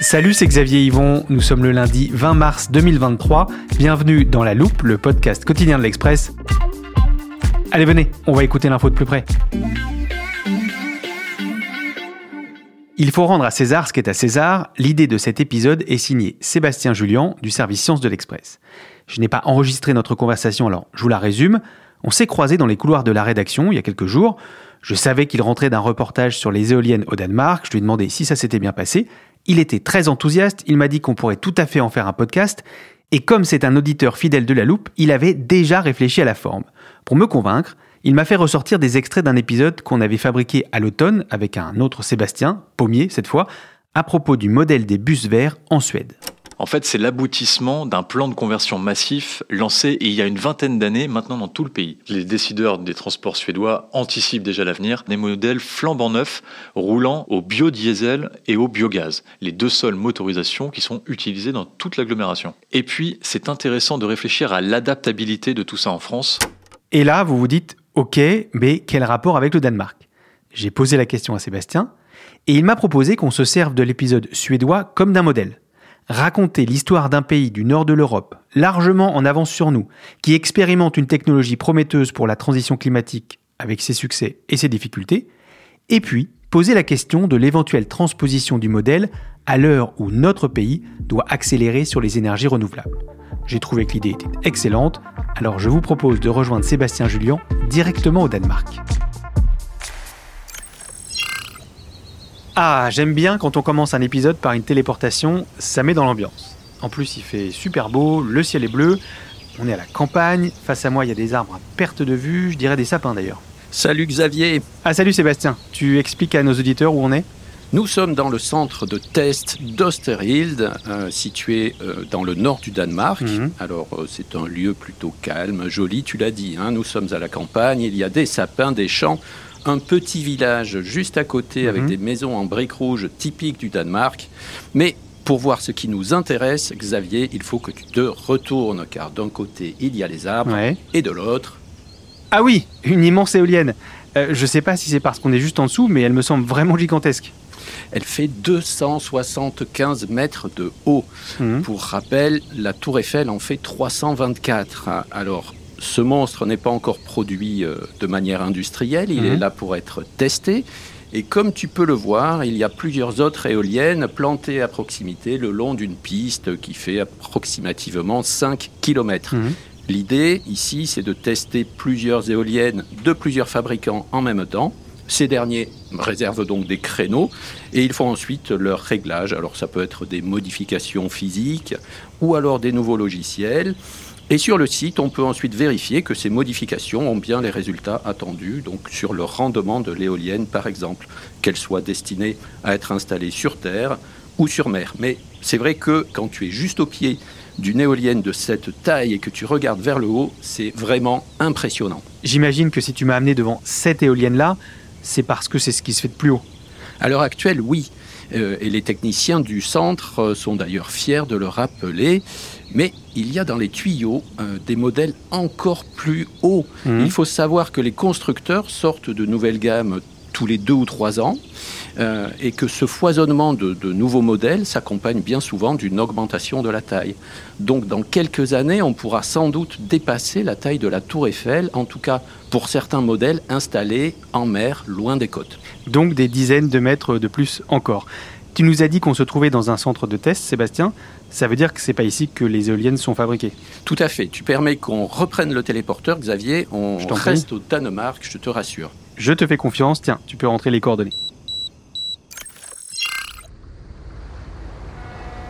Salut, c'est Xavier Yvon. Nous sommes le lundi 20 mars 2023. Bienvenue dans La Loupe, le podcast quotidien de l'Express. Allez, venez, on va écouter l'info de plus près. Il faut rendre à César ce qui est à César. L'idée de cet épisode est signée Sébastien Julien du service Sciences de l'Express. Je n'ai pas enregistré notre conversation, alors je vous la résume. On s'est croisés dans les couloirs de la rédaction il y a quelques jours. Je savais qu'il rentrait d'un reportage sur les éoliennes au Danemark. Je lui ai demandé si ça s'était bien passé. Il était très enthousiaste. Il m'a dit qu'on pourrait tout à fait en faire un podcast. Et comme c'est un auditeur fidèle de la loupe, il avait déjà réfléchi à la forme. Pour me convaincre, il m'a fait ressortir des extraits d'un épisode qu'on avait fabriqué à l'automne avec un autre Sébastien, Pommier cette fois, à propos du modèle des bus verts en Suède. En fait, c'est l'aboutissement d'un plan de conversion massif lancé il y a une vingtaine d'années maintenant dans tout le pays. Les décideurs des transports suédois anticipent déjà l'avenir. Des modèles flambant neufs roulant au biodiesel et au biogaz, les deux seules motorisations qui sont utilisées dans toute l'agglomération. Et puis, c'est intéressant de réfléchir à l'adaptabilité de tout ça en France. Et là, vous vous dites, ok, mais quel rapport avec le Danemark? J'ai posé la question à Sébastien, et il m'a proposé qu'on se serve de l'épisode suédois comme d'un modèle raconter l'histoire d'un pays du nord de l'Europe, largement en avance sur nous, qui expérimente une technologie prometteuse pour la transition climatique avec ses succès et ses difficultés, et puis poser la question de l'éventuelle transposition du modèle à l'heure où notre pays doit accélérer sur les énergies renouvelables. J'ai trouvé que l'idée était excellente, alors je vous propose de rejoindre Sébastien Julien directement au Danemark. Ah, j'aime bien quand on commence un épisode par une téléportation, ça met dans l'ambiance. En plus, il fait super beau, le ciel est bleu, on est à la campagne, face à moi il y a des arbres à perte de vue, je dirais des sapins d'ailleurs. Salut Xavier. Ah salut Sébastien, tu expliques à nos auditeurs où on est? Nous sommes dans le centre de test d'Osterhild, euh, situé euh, dans le nord du Danemark. Mhm. Alors euh, c'est un lieu plutôt calme, joli, tu l'as dit. hein. Nous sommes à la campagne, il y a des sapins, des champs, un petit village juste à côté avec Mhm. des maisons en briques rouges typiques du Danemark. Mais pour voir ce qui nous intéresse, Xavier, il faut que tu te retournes, car d'un côté il y a les arbres Ouais. et de l'autre Ah oui, une immense éolienne. Euh, je sais pas si c'est parce qu'on est juste en dessous, mais elle me semble vraiment gigantesque. Elle fait 275 mètres de haut. Mhm. Pour rappel, la tour Eiffel en fait 324. Alors, ce monstre n'est pas encore produit euh, de manière industrielle, il Mhm. est là pour être testé. Et comme tu peux le voir, il y a plusieurs autres éoliennes plantées à proximité le long d'une piste qui fait approximativement 5 km. Mhm. L'idée ici, c'est de tester plusieurs éoliennes de plusieurs fabricants en même temps. Ces derniers réservent donc des créneaux et ils font ensuite leur réglage. Alors ça peut être des modifications physiques ou alors des nouveaux logiciels. Et sur le site, on peut ensuite vérifier que ces modifications ont bien les résultats attendus, donc sur le rendement de l'éolienne par exemple, qu'elle soit destinée à être installée sur terre ou sur mer. Mais c'est vrai que quand tu es juste au pied d'une éolienne de cette taille et que tu regardes vers le haut, c'est vraiment impressionnant. J'imagine que si tu m'as amené devant cette éolienne-là, c'est parce que c'est ce qui se fait de plus haut. À l'heure actuelle, oui. Euh, et les techniciens du centre euh, sont d'ailleurs fiers de le rappeler. Mais il y a dans les tuyaux euh, des modèles encore plus hauts. Mhm. Il faut savoir que les constructeurs sortent de nouvelles gammes tous les deux ou trois ans euh, et que ce foisonnement de, de nouveaux modèles s'accompagne bien souvent d'une augmentation de la taille. Donc dans quelques années, on pourra sans doute dépasser la taille de la tour Eiffel, en tout cas pour certains modèles installés en mer, loin des côtes. Donc des dizaines de mètres de plus encore. Tu nous as dit qu'on se trouvait dans un centre de test, Sébastien. Ça veut dire que c'est pas ici que les éoliennes sont fabriquées. Tout à fait. Tu permets qu'on reprenne le téléporteur, Xavier. On Je t'en prie. reste au Danemark, je te rassure. Je te fais confiance. Tiens, tu peux rentrer les coordonnées.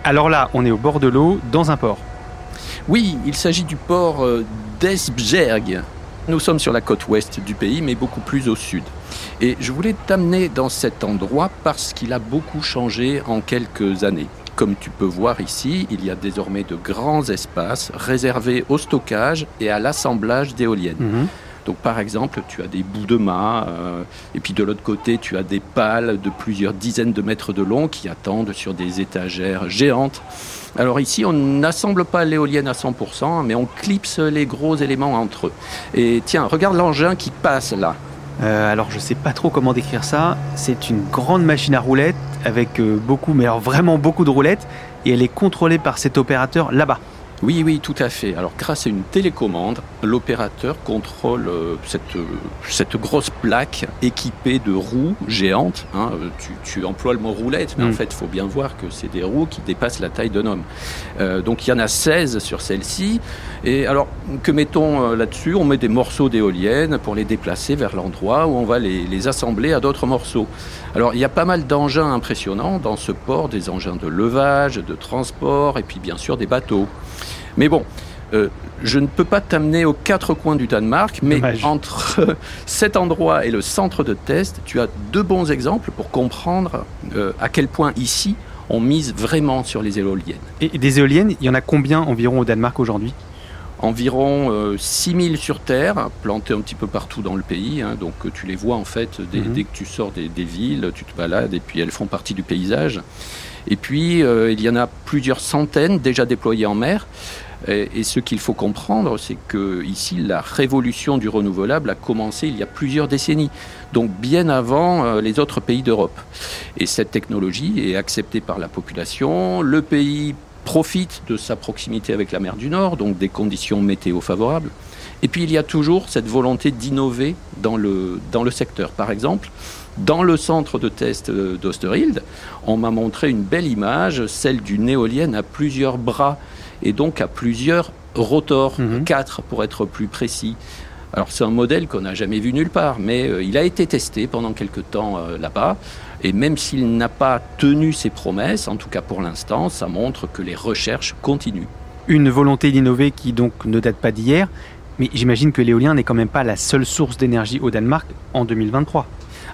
Alors là, on est au bord de l'eau, dans un port. Oui, il s'agit du port euh, d'Esbjerg. Nous sommes sur la côte ouest du pays, mais beaucoup plus au sud. Et je voulais t'amener dans cet endroit parce qu'il a beaucoup changé en quelques années. Comme tu peux voir ici, il y a désormais de grands espaces réservés au stockage et à l'assemblage d'éoliennes. Mhm. Donc par exemple, tu as des bouts de mât, euh, et puis de l'autre côté, tu as des pales de plusieurs dizaines de mètres de long qui attendent sur des étagères géantes. Alors ici, on n'assemble pas l'éolienne à 100%, mais on clipse les gros éléments entre eux. Et tiens, regarde l'engin qui passe là. Euh, alors je sais pas trop comment décrire ça. C'est une grande machine à roulettes avec euh, beaucoup, mais alors vraiment beaucoup de roulettes, et elle est contrôlée par cet opérateur là-bas. Oui, oui, tout à fait. Alors, grâce à une télécommande, l'opérateur contrôle euh, cette, euh, cette grosse plaque équipée de roues géantes. hein. Euh, Tu, tu emploies le mot roulette, mais Mm. en fait, il faut bien voir que c'est des roues qui dépassent la taille d'un homme. Euh, donc, il y en a 16 sur celle-ci. Et alors, que mettons là-dessus? On met des morceaux d'éoliennes pour les déplacer vers l'endroit où on va les, les assembler à d'autres morceaux. Alors, il y a pas mal d'engins impressionnants dans ce port, des engins de levage, de transport, et puis bien sûr des bateaux. Mais bon, euh, je ne peux pas t'amener aux quatre coins du Danemark, mais Dommage. entre cet endroit et le centre de test, tu as deux bons exemples pour comprendre euh, à quel point ici on mise vraiment sur les éoliennes. Et des éoliennes, il y en a combien environ au Danemark aujourd'hui? Environ euh, 6000 sur Terre, plantées un petit peu partout dans le pays. hein. donc euh, tu les vois en fait dès, Mhm. dès que tu sors des, des villes, tu te balades et puis elles font partie du paysage. Et puis euh, il y en a plusieurs centaines déjà déployées en mer. Et, ce qu'il faut comprendre, c'est que ici la révolution du renouvelable a commencé il y a plusieurs décennies, donc bien avant euh, les autres pays d'Europe. Et cette technologie est acceptée par la population. Le pays profite de sa proximité avec la mer du Nord, donc des conditions météo favorables. Et puis il y a toujours cette volonté d'innover dans le, dans le secteur. Par exemple, dans le centre de test euh, d'Osterhild, on m'a montré une belle image, celle d'une éolienne à plusieurs bras et donc à plusieurs rotors, Mhm. quatre pour être plus précis. Alors c'est un modèle qu'on n'a jamais vu nulle part, mais euh, il a été testé pendant quelque temps euh, là-bas. Et même s'il n'a pas tenu ses promesses, en tout cas pour l'instant, ça montre que les recherches continuent. Une volonté d'innover qui donc ne date pas d'hier, mais j'imagine que l'éolien n'est quand même pas la seule source d'énergie au Danemark en 2023.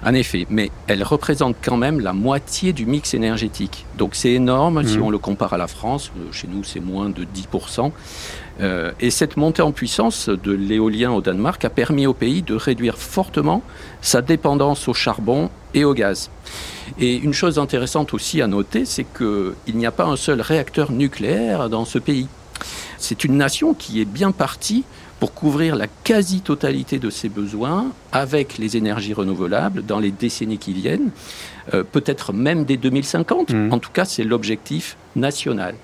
En effet, mais elle représente quand même la moitié du mix énergétique. Donc c'est énorme si Mhm. on le compare à la France. Euh, Chez nous, c'est moins de 10%. Euh, et cette montée en puissance de l'éolien au Danemark a permis au pays de réduire fortement sa dépendance au charbon et au gaz. Et une chose intéressante aussi à noter, c'est qu'il n'y a pas un seul réacteur nucléaire dans ce pays. C'est une nation qui est bien partie pour couvrir la quasi-totalité de ses besoins avec les énergies renouvelables dans les décennies qui viennent, euh, peut-être même dès 2050. Mhm. En tout cas, c'est l'objectif national.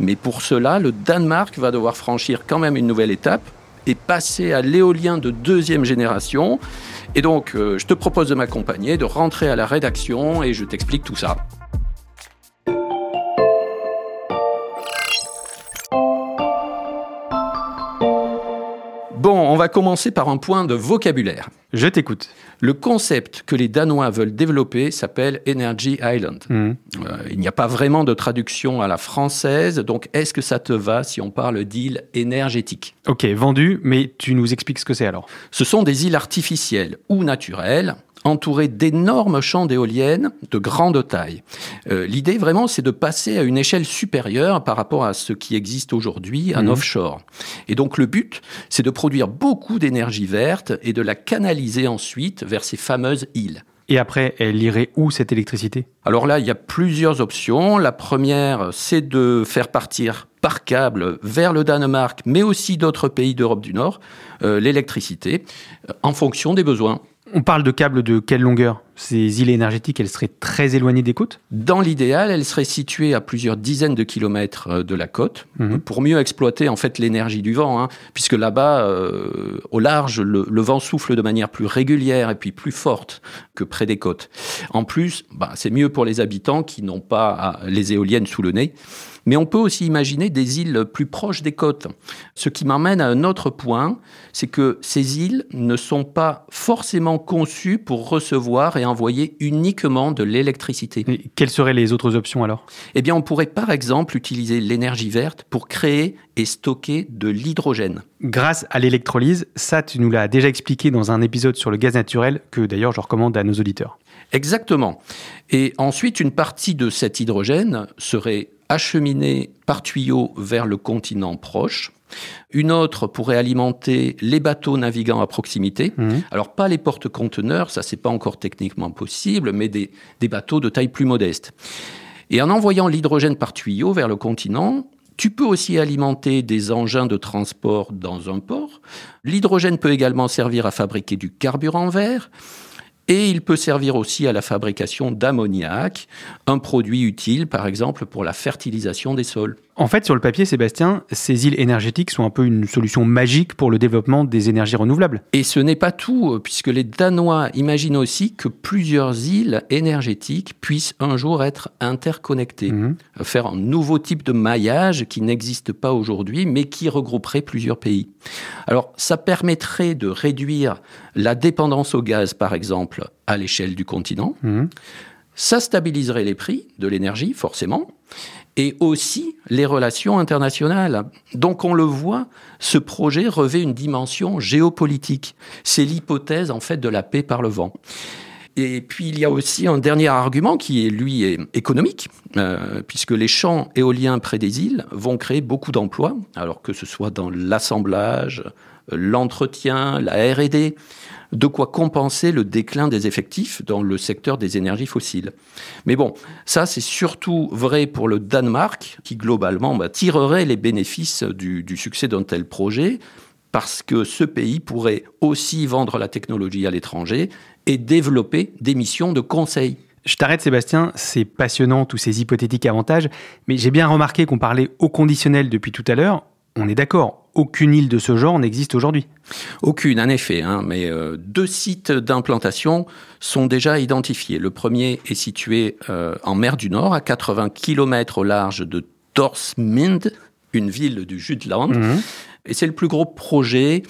Mais pour cela, le Danemark va devoir franchir quand même une nouvelle étape et passer à l'éolien de deuxième génération. Et donc, euh, je te propose de m'accompagner, de rentrer à la rédaction et je t'explique tout ça. Va commencer par un point de vocabulaire. Je t'écoute. Le concept que les Danois veulent développer s'appelle Energy Island. Mhm. Euh, il n'y a pas vraiment de traduction à la française, donc est-ce que ça te va si on parle d'îles énergétiques? Ok, vendu, mais tu nous expliques ce que c'est alors. Ce sont des îles artificielles ou naturelles entourées d'énormes champs d'éoliennes de grande taille. Euh, L'idée vraiment, c'est de passer à une échelle supérieure par rapport à ce qui existe aujourd'hui en Mhm. offshore. Et donc le but, c'est de produire beaucoup d'énergie verte et de la canaliser ensuite vers ces fameuses îles. Et après, elle irait où cette électricité? Alors là, il y a plusieurs options. La première, c'est de faire partir par câble vers le Danemark, mais aussi d'autres pays d'Europe du Nord, euh, l'électricité, euh, en fonction des besoins. On parle de câbles de quelle longueur? Ces îles énergétiques, elles seraient très éloignées des côtes? Dans l'idéal, elle serait située à plusieurs dizaines de kilomètres euh, de la côte Mhm. pour mieux exploiter en fait l'énergie du vent, hein, puisque là-bas, euh, au large, le, le vent souffle de manière plus régulière et puis plus forte que près des côtes. En plus, bah, c'est mieux pour les habitants qui n'ont pas les éoliennes sous le nez. Mais on peut aussi imaginer des îles plus proches des côtes. Ce qui m'emmène à un autre point, c'est que ces îles ne sont pas forcément conçues pour recevoir et envoyer uniquement de l'électricité. quelles seraient les autres options alors? Eh bien, on pourrait par exemple utiliser l'énergie verte pour créer et stocker de l'hydrogène. Grâce à l'électrolyse, ça tu nous l'as déjà expliqué dans un épisode sur le gaz naturel que d'ailleurs je recommande à nos auditeurs. Exactement. Et ensuite, une partie de cet hydrogène serait acheminée par tuyau vers le continent proche. Une autre pourrait alimenter les bateaux navigants à proximité. Mmh. Alors pas les porte-conteneurs, ça c'est pas encore techniquement possible, mais des, des bateaux de taille plus modeste. Et en envoyant l'hydrogène par tuyau vers le continent, tu peux aussi alimenter des engins de transport dans un port. L'hydrogène peut également servir à fabriquer du carburant vert. Et il peut servir aussi à la fabrication d'ammoniac, un produit utile par exemple pour la fertilisation des sols. En fait, sur le papier, Sébastien, ces îles énergétiques sont un peu une solution magique pour le développement des énergies renouvelables. Et ce n'est pas tout, puisque les Danois imaginent aussi que plusieurs îles énergétiques puissent un jour être interconnectées, mhm. faire un nouveau type de maillage qui n'existe pas aujourd'hui, mais qui regrouperait plusieurs pays. Alors, ça permettrait de réduire la dépendance au gaz, par exemple, à l'échelle du continent. Mhm. Ça stabiliserait les prix de l'énergie, forcément et aussi les relations internationales. Donc on le voit, ce projet revêt une dimension géopolitique. C'est l'hypothèse en fait de la paix par le vent. Et puis il y a aussi un dernier argument qui est lui est économique, euh, puisque les champs éoliens près des îles vont créer beaucoup d'emplois, alors que ce soit dans l'assemblage, l'entretien, la R&D de quoi compenser le déclin des effectifs dans le secteur des énergies fossiles. Mais bon, ça c'est surtout vrai pour le Danemark, qui globalement bah, tirerait les bénéfices du, succès d'un tel projet, parce que ce pays pourrait aussi vendre la technologie à l'étranger et développer des missions de conseil. Je t'arrête Sébastien, c'est passionnant tous ces hypothétiques avantages, mais j'ai bien remarqué qu'on parlait au conditionnel depuis tout à l'heure. On est d'accord, aucune île de ce genre n'existe aujourd'hui. Aucune, en effet, hein, mais euh, deux sites d'implantation sont déjà identifiés. Le premier est situé euh, en mer du Nord, à 80 km au large de Torsmind, une ville du Jutland. Mhm. Et c'est le plus gros projet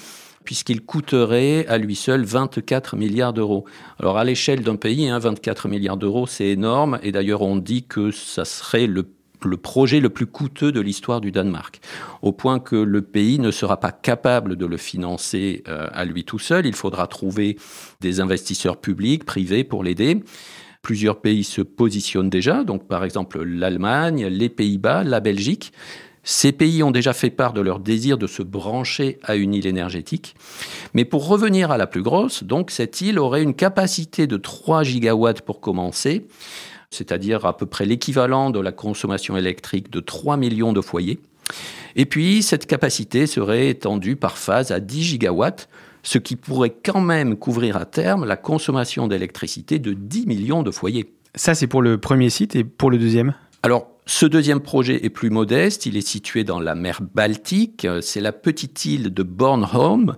puisqu'il coûterait à lui seul 24 milliards d'euros. Alors à l'échelle d'un pays, 24 hein, milliards d'euros, c'est énorme, et d'ailleurs on dit que ça serait le le projet le plus coûteux de l'histoire du Danemark, au point que le pays ne sera pas capable de le financer euh, à lui tout seul. Il faudra trouver des investisseurs publics, privés pour l'aider. Plusieurs pays se positionnent déjà, donc par exemple l'Allemagne, les Pays-Bas, la Belgique. Ces pays ont déjà fait part de leur désir de se brancher à une île énergétique. Mais pour revenir à la plus grosse, donc cette île aurait une capacité de 3 gigawatts pour commencer, c'est-à-dire à peu près l'équivalent de la consommation électrique de 3 millions de foyers. Et puis, cette capacité serait étendue par phase à 10 gigawatts, ce qui pourrait quand même couvrir à terme la consommation d'électricité de 10 millions de foyers. Ça, c'est pour le premier site et pour le deuxième? Alors, ce deuxième projet est plus modeste, il est situé dans la mer Baltique, c'est la petite île de Bornholm,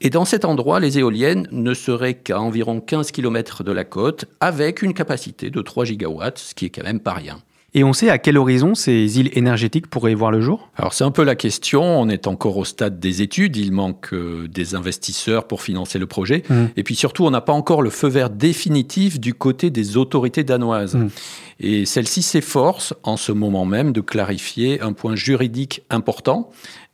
et dans cet endroit, les éoliennes ne seraient qu'à environ 15 km de la côte, avec une capacité de 3 gigawatts, ce qui est quand même pas rien. Et on sait à quel horizon ces îles énergétiques pourraient voir le jour? Alors c'est un peu la question, on est encore au stade des études, il manque euh, des investisseurs pour financer le projet, mmh. et puis surtout on n'a pas encore le feu vert définitif du côté des autorités danoises. Mmh. Et celles-ci s'efforcent en ce moment même de clarifier un point juridique important,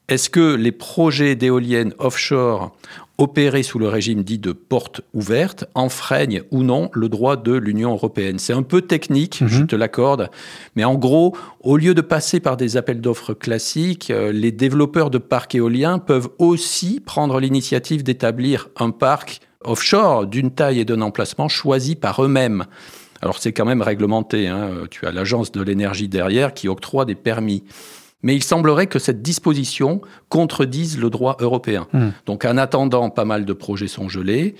est-ce que les projets d'éoliennes offshore opérés sous le régime dit de porte ouverte enfreignent ou non le droit de l'Union européenne? C'est un peu technique, je mhm. te l'accorde, mais en gros, au lieu de passer par des appels d'offres classiques, euh, les développeurs de parcs éoliens peuvent aussi prendre l'initiative d'établir un parc offshore d'une taille et d'un emplacement choisi par eux-mêmes. Alors c'est quand même réglementé, hein. tu as l'agence de l'énergie derrière qui octroie des permis. Mais il semblerait que cette disposition contredise le droit européen. Hmm. Donc en attendant, pas mal de projets sont gelés.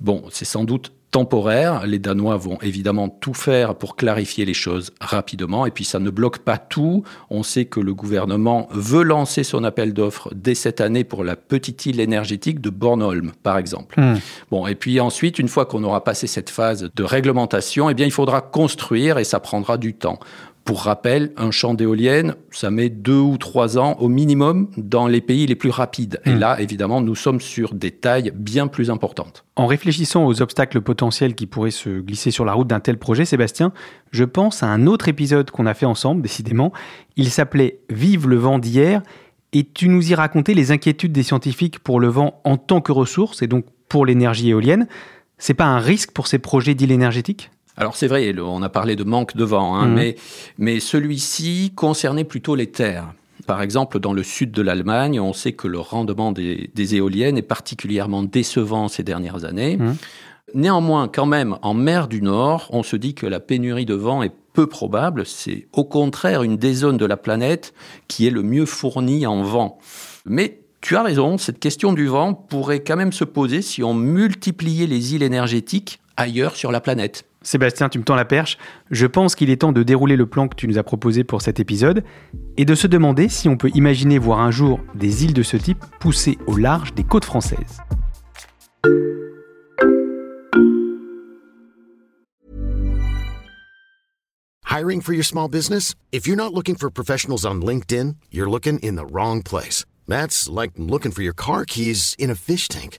Bon, c'est sans doute temporaire. Les Danois vont évidemment tout faire pour clarifier les choses rapidement. Et puis ça ne bloque pas tout. On sait que le gouvernement veut lancer son appel d'offres dès cette année pour la petite île énergétique de Bornholm, par exemple. Hmm. Bon, et puis ensuite, une fois qu'on aura passé cette phase de réglementation, eh bien, il faudra construire et ça prendra du temps. Pour rappel, un champ d'éoliennes, ça met deux ou trois ans au minimum dans les pays les plus rapides. Et Mm. là, évidemment, nous sommes sur des tailles bien plus importantes. En réfléchissant aux obstacles potentiels qui pourraient se glisser sur la route d'un tel projet, Sébastien, je pense à un autre épisode qu'on a fait ensemble, décidément. Il s'appelait Vive le vent d'hier, et tu nous y racontais les inquiétudes des scientifiques pour le vent en tant que ressource, et donc pour l'énergie éolienne. C'est pas un risque pour ces projets d'îles énergétiques? Alors c'est vrai, on a parlé de manque de vent, hein, Mhm. mais, mais celui-ci concernait plutôt les terres. Par exemple, dans le sud de l'Allemagne, on sait que le rendement des, des éoliennes est particulièrement décevant ces dernières années. Mhm. Néanmoins, quand même, en mer du Nord, on se dit que la pénurie de vent est peu probable. C'est au contraire une des zones de la planète qui est le mieux fournie en vent. Mais tu as raison, cette question du vent pourrait quand même se poser si on multipliait les îles énergétiques ailleurs sur la planète. Sébastien, tu me tends la perche. Je pense qu'il est temps de dérouler le plan que tu nous as proposé pour cet épisode et de se demander si on peut imaginer voir un jour des îles de ce type poussées au large des côtes françaises. Hiring for your small business? If you're not looking for professionals on LinkedIn, you're looking in the wrong place. That's like looking for your car keys in a fish tank.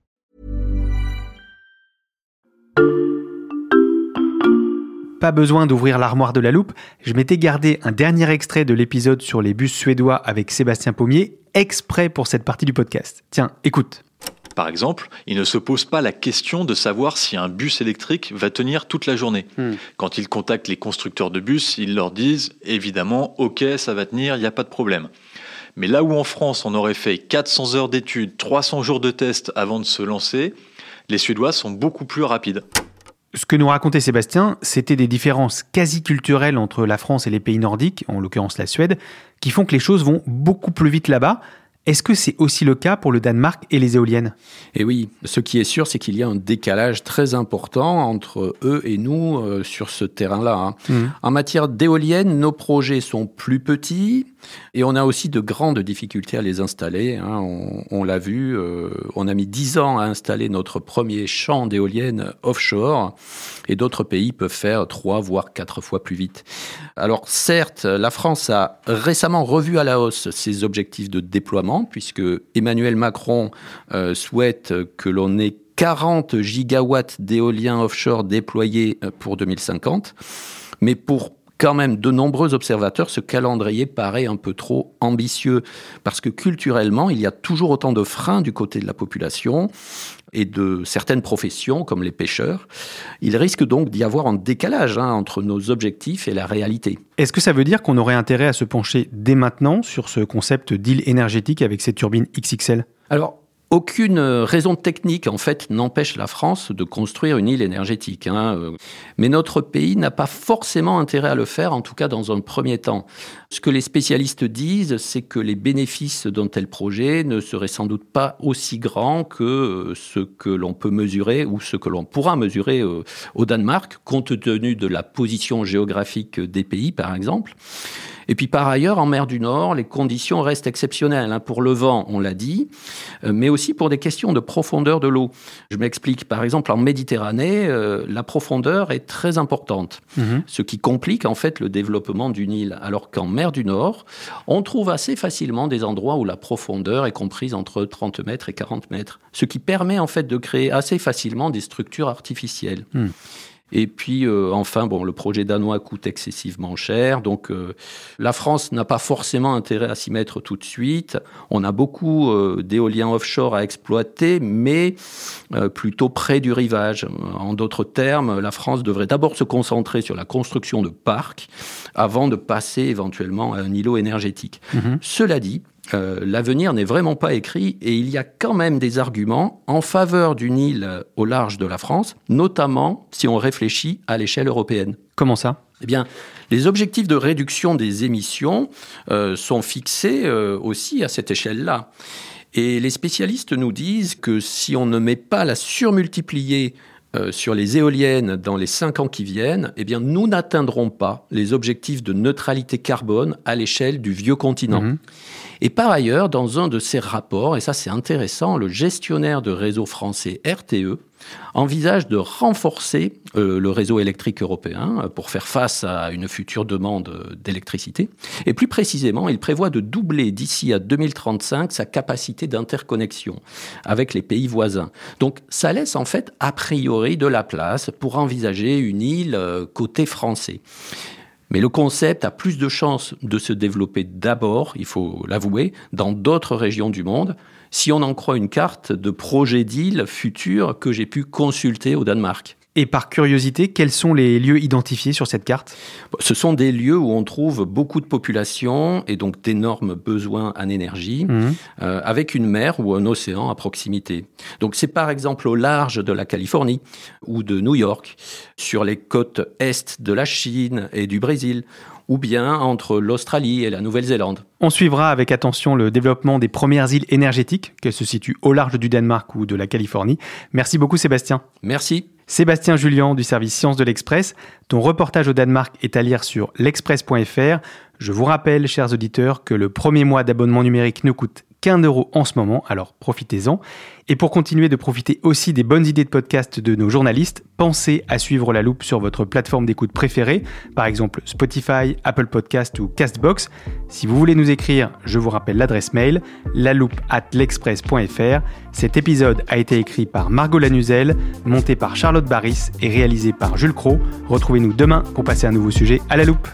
Pas besoin d'ouvrir l'armoire de la loupe, je m'étais gardé un dernier extrait de l'épisode sur les bus suédois avec Sébastien Pommier, exprès pour cette partie du podcast. Tiens, écoute. Par exemple, il ne se pose pas la question de savoir si un bus électrique va tenir toute la journée. Hmm. Quand ils contactent les constructeurs de bus, ils leur disent évidemment, ok, ça va tenir, il n'y a pas de problème. Mais là où en France, on aurait fait 400 heures d'études, 300 jours de tests avant de se lancer, les Suédois sont beaucoup plus rapides. Ce que nous racontait Sébastien, c'était des différences quasi culturelles entre la France et les pays nordiques, en l'occurrence la Suède, qui font que les choses vont beaucoup plus vite là-bas. Est-ce que c'est aussi le cas pour le Danemark et les éoliennes? Et oui, ce qui est sûr, c'est qu'il y a un décalage très important entre eux et nous euh, sur ce terrain-là. hein. Mhm. En matière d'éoliennes, nos projets sont plus petits et on a aussi de grandes difficultés à les installer. hein. On, on l'a vu, euh, on a mis 10 ans à installer notre premier champ d'éoliennes offshore et d'autres pays peuvent faire 3 voire 4 fois plus vite. Alors certes, la France a récemment revu à la hausse ses objectifs de déploiement puisque Emmanuel Macron euh, souhaite que l'on ait 40 gigawatts d'éolien offshore déployés euh, pour 2050. Mais pour quand même de nombreux observateurs, ce calendrier paraît un peu trop ambitieux parce que culturellement, il y a toujours autant de freins du côté de la population et de certaines professions comme les pêcheurs. Il risque donc d'y avoir un décalage hein, entre nos objectifs et la réalité. Est-ce que ça veut dire qu'on aurait intérêt à se pencher dès maintenant sur ce concept d'île énergétique avec ces turbines XXL Alors, aucune euh, raison technique, en fait, n'empêche la France de construire une île énergétique. hein, euh. Mais notre pays n'a pas forcément intérêt à le faire, en tout cas dans un premier temps. Ce que les spécialistes disent, c'est que les bénéfices d'un tel projet ne seraient sans doute pas aussi grands que euh, ce que l'on peut mesurer ou ce que l'on pourra mesurer au Danemark, compte tenu de la position géographique des pays, par exemple. Et puis par ailleurs, en mer du Nord, les conditions restent exceptionnelles. hein, pour le vent, on l'a dit, euh, mais aussi pour des questions de profondeur de l'eau. Je m'explique. Par exemple, en Méditerranée, euh, la profondeur est très importante, Mhm. ce qui complique en fait le développement d'une île. Alors qu'en mer du Nord, on trouve assez facilement des endroits où la profondeur est comprise entre 30 mètres et 40 mètres, ce qui permet en fait de créer assez facilement des structures artificielles. Hmm. Et puis, euh, enfin, bon, le projet danois coûte excessivement cher. Donc, euh, la France n'a pas forcément intérêt à s'y mettre tout de suite. On a beaucoup euh, d'éoliens offshore à exploiter, mais plutôt près du rivage. En d'autres termes, la France devrait d'abord se concentrer sur la construction de parcs avant de passer éventuellement à un îlot énergétique. Mhm. Cela dit, euh, l'avenir n'est vraiment pas écrit et il y a quand même des arguments en faveur d'une île au large de la France, notamment si on réfléchit à l'échelle européenne. Comment ça? Eh bien, les objectifs de réduction des émissions euh, sont fixés euh, aussi à cette échelle-là. Et les spécialistes nous disent que si on ne met pas la surmultiplier euh, sur les éoliennes dans les cinq ans qui viennent, eh bien, nous n'atteindrons pas les objectifs de neutralité carbone à l'échelle du vieux continent. Mhm. Et par ailleurs, dans un de ces rapports, et ça c'est intéressant, le gestionnaire de réseau français RTE envisage de renforcer euh, le réseau électrique européen pour faire face à une future demande d'électricité. Et plus précisément, il prévoit de doubler d'ici à 2035 sa capacité d'interconnexion avec les pays voisins. Donc ça laisse en fait a priori de la place pour envisager une île euh, côté français. Mais le concept a plus de chances de se développer d'abord, il faut l'avouer, dans d'autres régions du monde, si on en croit une carte de projet d'île future que j'ai pu consulter au Danemark. Et par curiosité, quels sont les lieux identifiés sur cette carte? Ce sont des lieux où on trouve beaucoup de population et donc d'énormes besoins en énergie, mhm. euh, avec une mer ou un océan à proximité. Donc c'est par exemple au large de la Californie ou de New York, sur les côtes est de la Chine et du Brésil, ou bien entre l'Australie et la Nouvelle-Zélande. On suivra avec attention le développement des premières îles énergétiques, qu'elles se situent au large du Danemark ou de la Californie. Merci beaucoup Sébastien. Merci. Sébastien Julien du service Sciences de l'Express. Ton reportage au Danemark est à lire sur l'express.fr. Je vous rappelle, chers auditeurs, que le premier mois d'abonnement numérique ne coûte qu'un euro en ce moment, alors profitez-en. Et pour continuer de profiter aussi des bonnes idées de podcast de nos journalistes, pensez à suivre la loupe sur votre plateforme d'écoute préférée, par exemple Spotify, Apple Podcast ou Castbox. Si vous voulez nous écrire, je vous rappelle l'adresse mail, loupe at l'express.fr. Cet épisode a été écrit par Margot Lanuzel, monté par Charlotte Barris et réalisé par Jules Cro. Retrouvez-nous demain pour passer un nouveau sujet à la loupe.